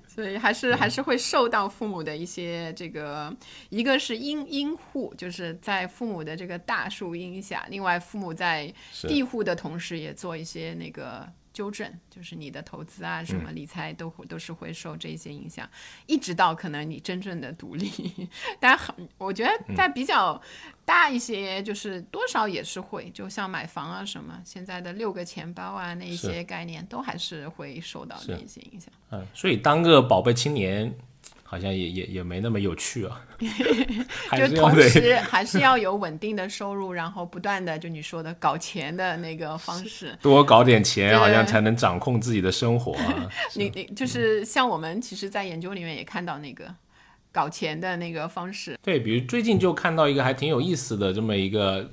所以还是还是会受到父母的一些这个，一个是因因户，就是在父母的这个大树荫下，另外父母在庇护的同时，也做一些那个纠正，就是你的投资啊，什么嗯理财都会都是会受这些影响，一直到可能你真正的独立。但很，我觉得嗯在比较大一些，就是多少也是会，就像买房啊什么，现在的六个钱包啊那些概念，都还是会受到是这一些影响。嗯，所以当个宝贝青年好像也也也没那么有趣啊，就同时还是要有稳定的收入，然后不断的就你说的搞钱的那个方式。多搞点钱，好像才能掌控自己的生活啊。你你就是像我们其实，在研究里面也看到那个搞钱的那个方式。对，比如最近就看到一个还挺有意思的这么一个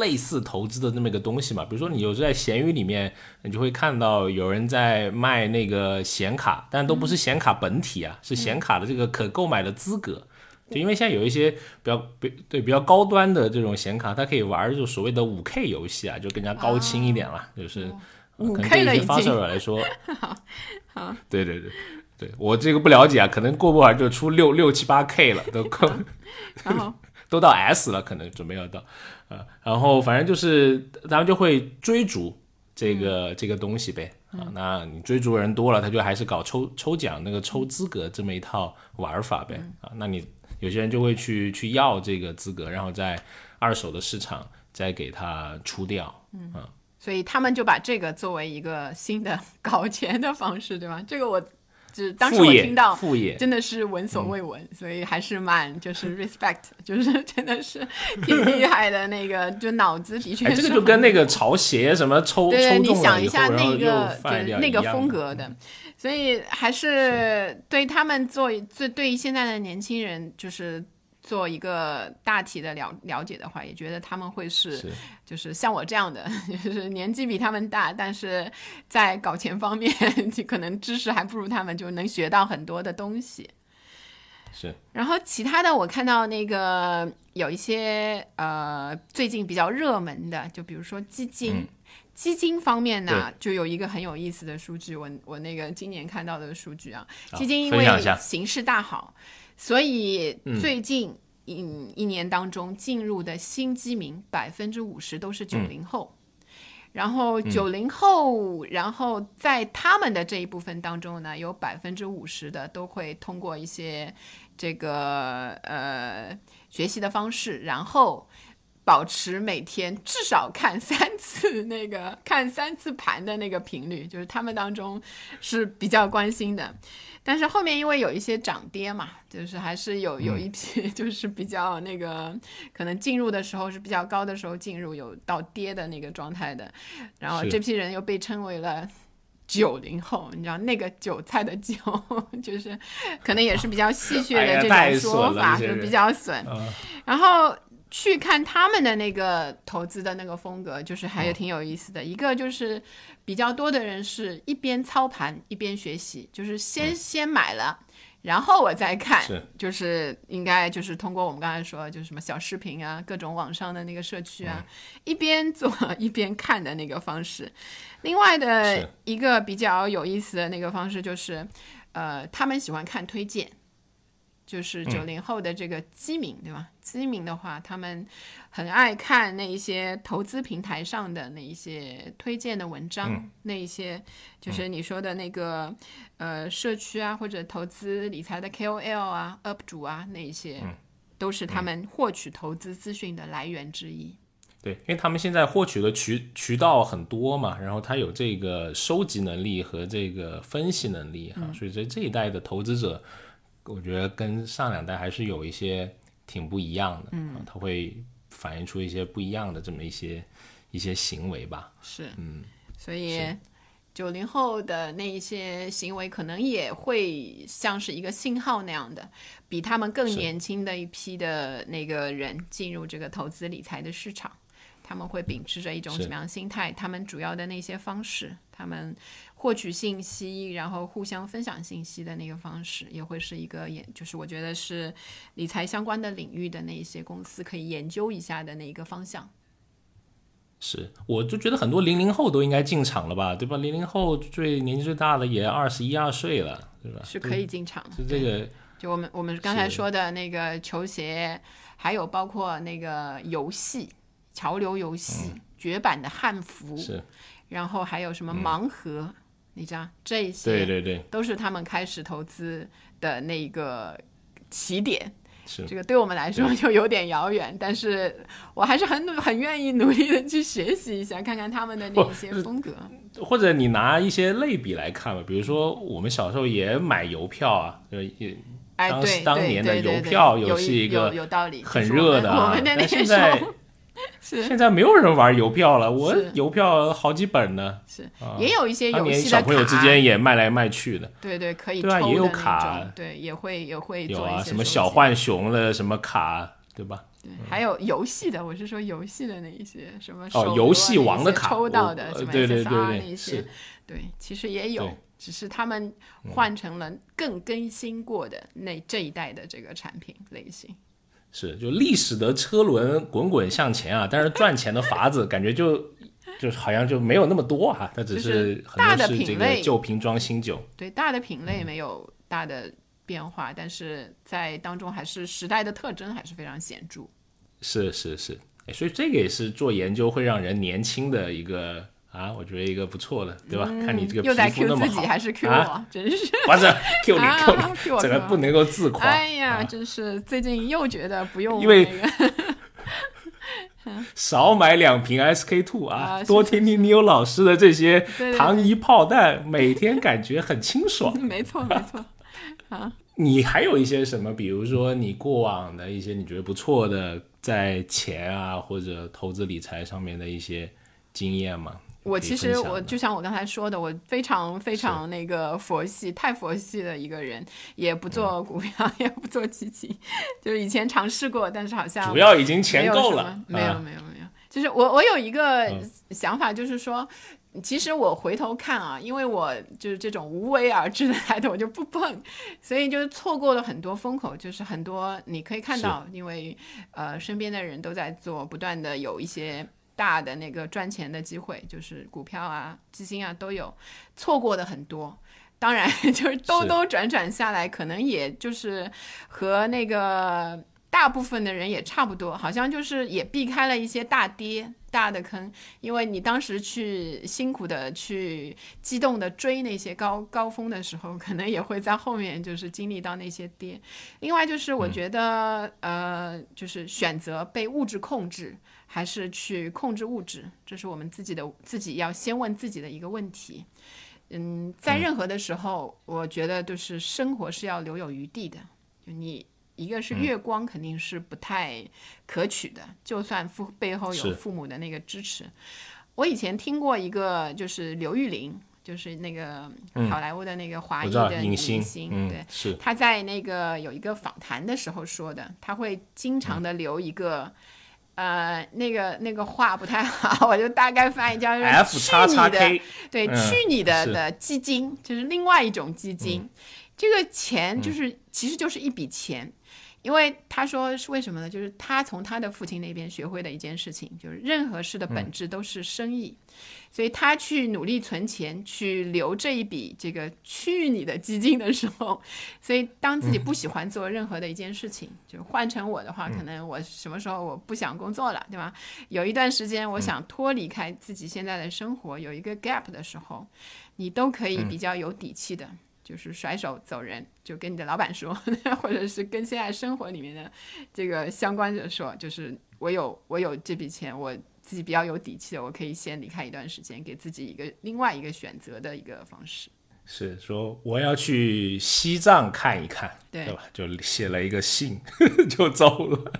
类似投资的那么一个东西嘛。比如说你有时候在闲鱼里面，你就会看到有人在卖那个显卡，但都不是显卡本体啊，是显卡的这个可购买的资格。就因为现在有一些比较比对比较高端的这种显卡，它可以玩就所谓的五 K 游戏啊，就更加高清一点了，就是对一些发烧经。友来说，好，对对对对，我这个不了解啊，可能过不会儿就出六六七八 K 了，都够。然后都到 S 了，可能准备要到，呃，然后反正就是咱们就会追逐这个、这个东西呗，啊，那你追逐的人多了，他就还是搞抽抽奖那个抽资格这么一套玩法呗，啊，那你有些人就会去去要这个资格，然后在二手的市场再给他出掉，嗯所以他们就把这个作为一个新的 搞钱的方式，对吧？这个我就是当时我听到，副业，真的是闻所未闻，所以还是蛮就是 respect，就是 真的是挺厉害的那个，就脑子的确就跟那个潮鞋什么抽对你中了以后，想一下然后又那个放就那个风格的，所以还是对他们做最对于现在的年轻人就是。做一个大体的了了解的话，也觉得他们会是是。就是像我这样的，就是年纪比他们大，但是在搞钱方面 就可能知识还不如他们，就能学到很多的东西。是。然后其他的，我看到那个有一些呃最近比较热门的，就比如说基金。嗯。基金方面呢，就有一个很有意思的数据，我我那个今年看到的数据啊，基金因为形势大好，所以嗯。最近一、一年当中进入的新基民百分之五十都是九零后。然后九零后，然后在他们的这一部分当中呢，有百分之五十的都会通过一些这个呃学习的方式，然后保持每天至少看三次那个看三次盘的那个频率，就是他们当中是比较关心的。但是后面因为有一些涨跌嘛，就是还是有有一批就是比较那个，可能进入的时候是比较高的时候进入，有到跌的那个状态的，然后这批人又被称为了。九零后，你知道那个韭菜的韭，就是可能也是比较戏谑的这种说法，就比较损。啊，然后去看他们的那个投资的那个风格，就是还有嗯挺有意思的。一个就是比较多的人是一边操盘一边学习，就是先、先买了。然后我再看就是应该就是通过我们刚才说，就是什么小视频啊，各种网上的那个社区啊，嗯一边做一边看的那个方式。另外的一个比较有意思的那个方式就是，呃，他们喜欢看推荐，就是九零后的这个基民，对吧？基民的话，他们很爱看那一些投资平台上的那一些推荐的文章，那一些就是你说的那个、呃社区啊，或者投资理财的 KOL 啊、UP 主啊，那一些、都是他们获取投资资讯的来源之一。对，因为他们现在获取的渠渠道很多嘛，然后他有这个收集能力和这个分析能力哈、所以在这一代的投资者，我觉得跟上两代还是有一些挺不一样的，嗯，他会反映出一些不一样的这么一些一些行为吧，是，嗯，所以九零后的那一些行为，可能也会像是一个信号那样的，比他们更年轻的一批的那个人进入这个投资理财的市场。他们会秉持着一种什么样的心态？他们主要的那些方式，他们获取信息，然后互相分享信息的那个方式，也会是一个研，就是我觉得是理财相关的领域的那一些公司可以研究一下的那一个方向。是，我就觉得很多零零后都应该进场了吧，对吧？零零后最年纪最大的也二十一二岁了，对吧？是可以进场，就这个就我们我们刚才说的那个球鞋，还有包括那个游戏、潮流游戏、绝版的汉服，嗯是，然后还有什么盲盒，你知道这些对对对，都是他们开始投资的那个起点。是这个对我们来说就有点遥远，但是我还是很努很愿意努力的去学习一下，看看他们的那些风格。或者你拿一些类比来看吧，比如说我们小时候也买邮票啊，就也哎，当对对当年的邮票有一个有有道理，很热的啊我们的，那但个时现在候 是。现在没有人玩邮票了，我邮票好几本呢，是。啊。也有一些游戏小朋友之间也卖来卖去的，对对，可以对啊也有抽的那卡种，对，也会也会有啊，什么小浣熊的什么卡，对吧？对，还有游戏的，我是说游戏的那一些什么哦，游戏王的卡抽到的什么对对对对那些，对，其实也有，只是他们嗯。换成了更更新过的那这一代的这个产品类型。是，就历史的车轮滚滚向前啊，但是赚钱的法子感觉就就好像就没有那么多哈、它只是很多是这个品类旧瓶装新酒。对，大的品类没有大的变化，但是在当中还是时代的特征还是非常显著。是是是，哎所以这个也是做研究会让人年轻的一个啊，我觉得一个不错的，对吧？看你这个嗯又在皮肤那 Q 么好，自己还是 Q 我，啊真是。不是 Q 你啊 Q 你，Q 我这个不能够自夸。哎呀，啊真是最近又觉得不用因为 少买两瓶 SK two 啊，多听听 Neo 老师的这些糖衣炮弹，每天感觉很清爽。没错没错。啊你还有一些什么？比如说你过往的一些你觉得不错的，在钱啊或者投资理财上面的一些经验吗？我其实我就像我刚才说的，我非常非常那个佛系，太佛系的一个人，也不做嗯股票，也不做基金，就是以前尝试过，但是好像主要已经钱够了么，没有啊。没有没有，就是我我有一个嗯。想法，就是说。其实我回头看啊，因为我就是这种无为而治的态度，我就不碰，所以就是错过了很多风口，就是很多你可以看到，因为呃身边的人都在做，不断的有一些大的那个赚钱的机会，就是股票啊、基金啊都有，错过的很多。当然，就是兜兜转转下来，可能也就是和那个大部分的人也差不多，好像就是也避开了一些大跌、大的坑，因为你当时去辛苦的去激动的追那些高高峰的时候，可能也会在后面就是经历到那些跌。另外就是我觉得，呃，就是选择被物质控制，还是去控制物质，这是我们自己的自己要先问自己的一个问题。嗯，在任何的时候，我觉得就是生活是要留有余地的。就你一个是月光，肯定是不太可取的，就算父背后有父母的那个支持。我以前听过一个，就是刘玉玲，就是那个好莱坞的那个华裔的影星，星，嗯对，，是。他在那个有一个访谈的时候说的，他会经常的留一个。呃，那个那个话不太好，我就大概翻译叫是 F 叉叉去你的对，嗯去你的的基金就是另外一种基金，这个钱就是、其实就是一笔钱，因为他说是为什么呢？就是他从他的父亲那边学会的一件事情，就是任何事的本质都是生意，所以他去努力存钱，去留这一笔这个去你的基金的时候，所以当自己不喜欢做任何的一件事情，就换成我的话，可能我什么时候我不想工作了，对吧？有一段时间我想脱离开自己现在的生活，有一个 gap 的时候，你都可以比较有底气的。就是甩手走人，就跟你的老板说，或者是跟现在生活里面的这个相关者说，就是我有我有这笔钱，我自己比较有底气的，我可以先离开一段时间，给自己一个另外一个选择的一个方式。是说我要去西藏看一看，对吧？就写了一个信 就走了。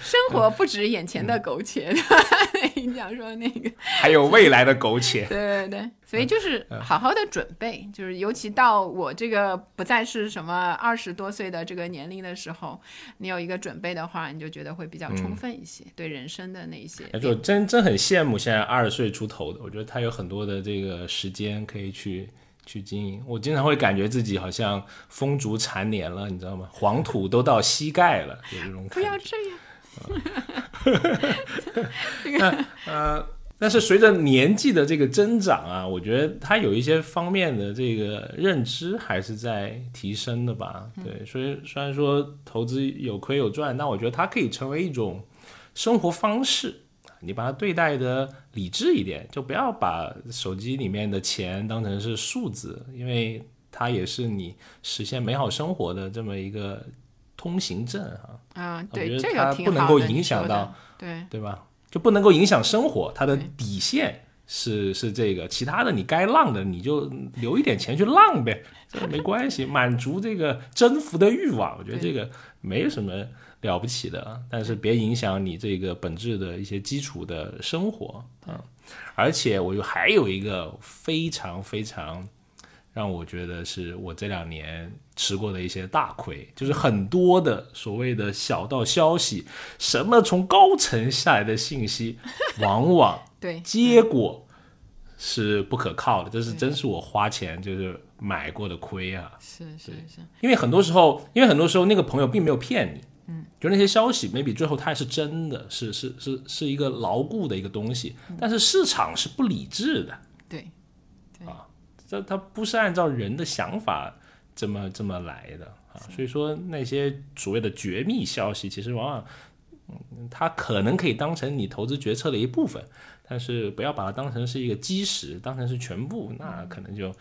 生活不止眼前的苟且，你讲说那个，还有未来的苟且，对对对，所以就是好好的准备，就是尤其到我这个不再是什么二十多岁的这个年龄的时候，你有一个准备的话，你就觉得会比较充分一些，对人生的那一些哎就真真很羡慕现在二十岁出头的，我觉得他有很多的这个时间可以去去经营。我经常会感觉自己好像风烛残年了，你知道吗？黄土都到膝盖了，有这种感觉。不要这样。呃，但是随着年纪的这个增长啊，我觉得他有一些方面的这个认知还是在提升的吧。对，所以虽然说投资有亏有赚，但我觉得它可以成为一种生活方式。你把它对待的理智一点，就不要把手机里面的钱当成是数字，因为它也是你实现美好生活的这么一个通行证啊。啊，我觉对，这得它不能够影响到对对吧？就不能够影响生活，它的底线是是这个，其他的你该浪的你就留一点钱去浪呗，这个没关系，满足这个征服的欲望，我觉得这个没什么了不起的啊，但是别影响你这个本质的一些基础的生活啊。而且我又还有一个非常非常让我觉得是我这两年吃过的一些大亏，就是很多的所谓的小道消息，什么从高层下来的信息，往往 对结果是不可靠的，这是真是我花钱就是买过的亏啊。是是是，因为很多时候，因为很多时候那个朋友并没有骗你，嗯，就那些消息，maybe 最后它也是真的，是是是是一个牢固的一个东西，但是市场是不理智的，对这它不是按照人的想法这么这么来的啊，所以说那些所谓的绝密消息，其实往往，嗯，它可能可以当成你投资决策的一部分，但是不要把它当成是一个基石，当成是全部，那可能就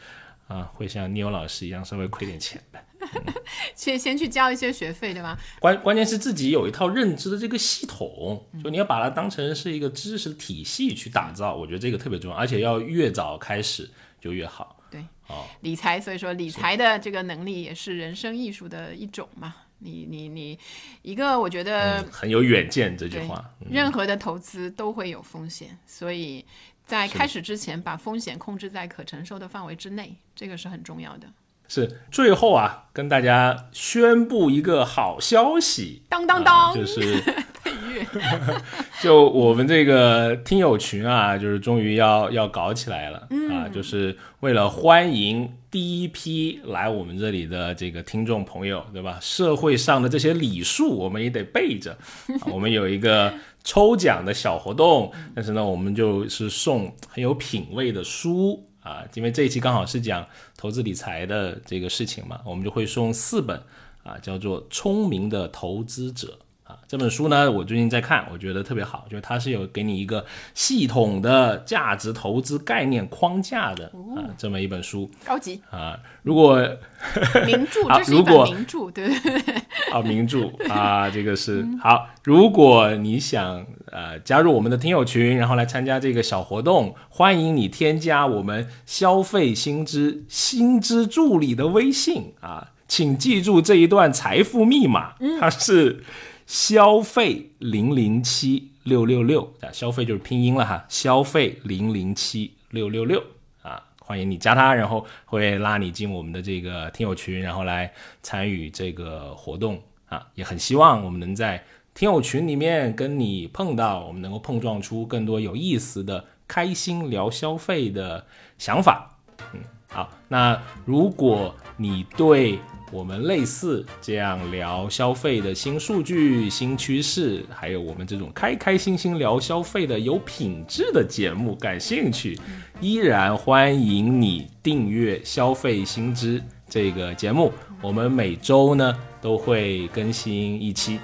啊会像聂勇老师一样稍微亏点钱的。先先去交一些学费，对吧？关关键是自己有一套认知的这个系统，就你要把它当成是一个知识体系去打造，我觉得这个特别重要，而且要越早开始就越好。对，哦，理财，所以说理财的这个能力也是人生艺术的一种嘛。你你你，一个我觉得嗯很有远见这句话，嗯任何的投资都会有风险，所以在开始之前把风险控制在可承受的范围之内，这个是很重要的。是最后啊，跟大家宣布一个好消息，当当当，啊就是 就我们这个听友群啊，就是终于要要搞起来了、嗯啊！就是为了欢迎第一批来我们这里的这个听众朋友，对吧？社会上的这些礼数我们也得备着、啊 我们有一个抽奖的小活动，但是呢，我们就是送很有品位的书啊，因为这一期刚好是讲投资理财的这个事情嘛，我们就会送四本啊，叫做《聪明的投资者》。啊，这本书呢，我最近在看，我觉得特别好，就是它是有给你一个系统的价值投资概念框架的啊，这么一本书高级啊。如果名著，好 这是一本名著，对对对，啊，名著啊，这个是好。如果你想呃加入我们的听友群，然后来参加这个小活动，欢迎你添加我们消费新知新知助理的微信啊，请记住这一段财富密码，它是消费零零七六六六。啊，消费就是拼音了哈，消费零零七六六六。啊，欢迎你加他，然后会拉你进我们的这个听友群，然后来参与这个活动。啊，也很希望我们能在听友群里面跟你碰到，我们能够碰撞出更多有意思的、开心聊消费的想法。嗯，好，那如果你对我们类似这样聊消费的新数据、新趋势，还有我们这种开开心心聊消费的有品质的节目感兴趣，依然欢迎你订阅《消费新知》这个节目。我们每周呢都会更新一期。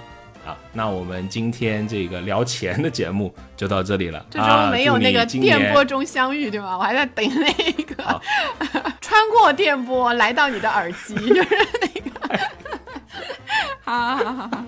好，那我们今天这个聊钱的节目就到这里了。这周啊没有那个电波中相遇，对吗？我还在等那个好 穿过电波来到你的耳机，就是那个。好好好好，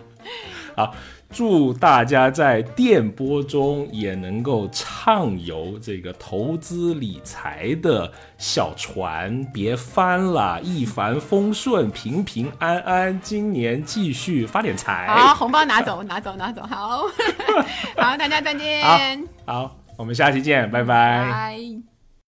好，祝大家在电波中也能够畅游这个投资理财的小船，别翻了，一帆风顺，平平安安，今年继续发点财。好，红包拿走，拿走，拿走，好，好，大家再见，好好，我们下期见，拜拜拜。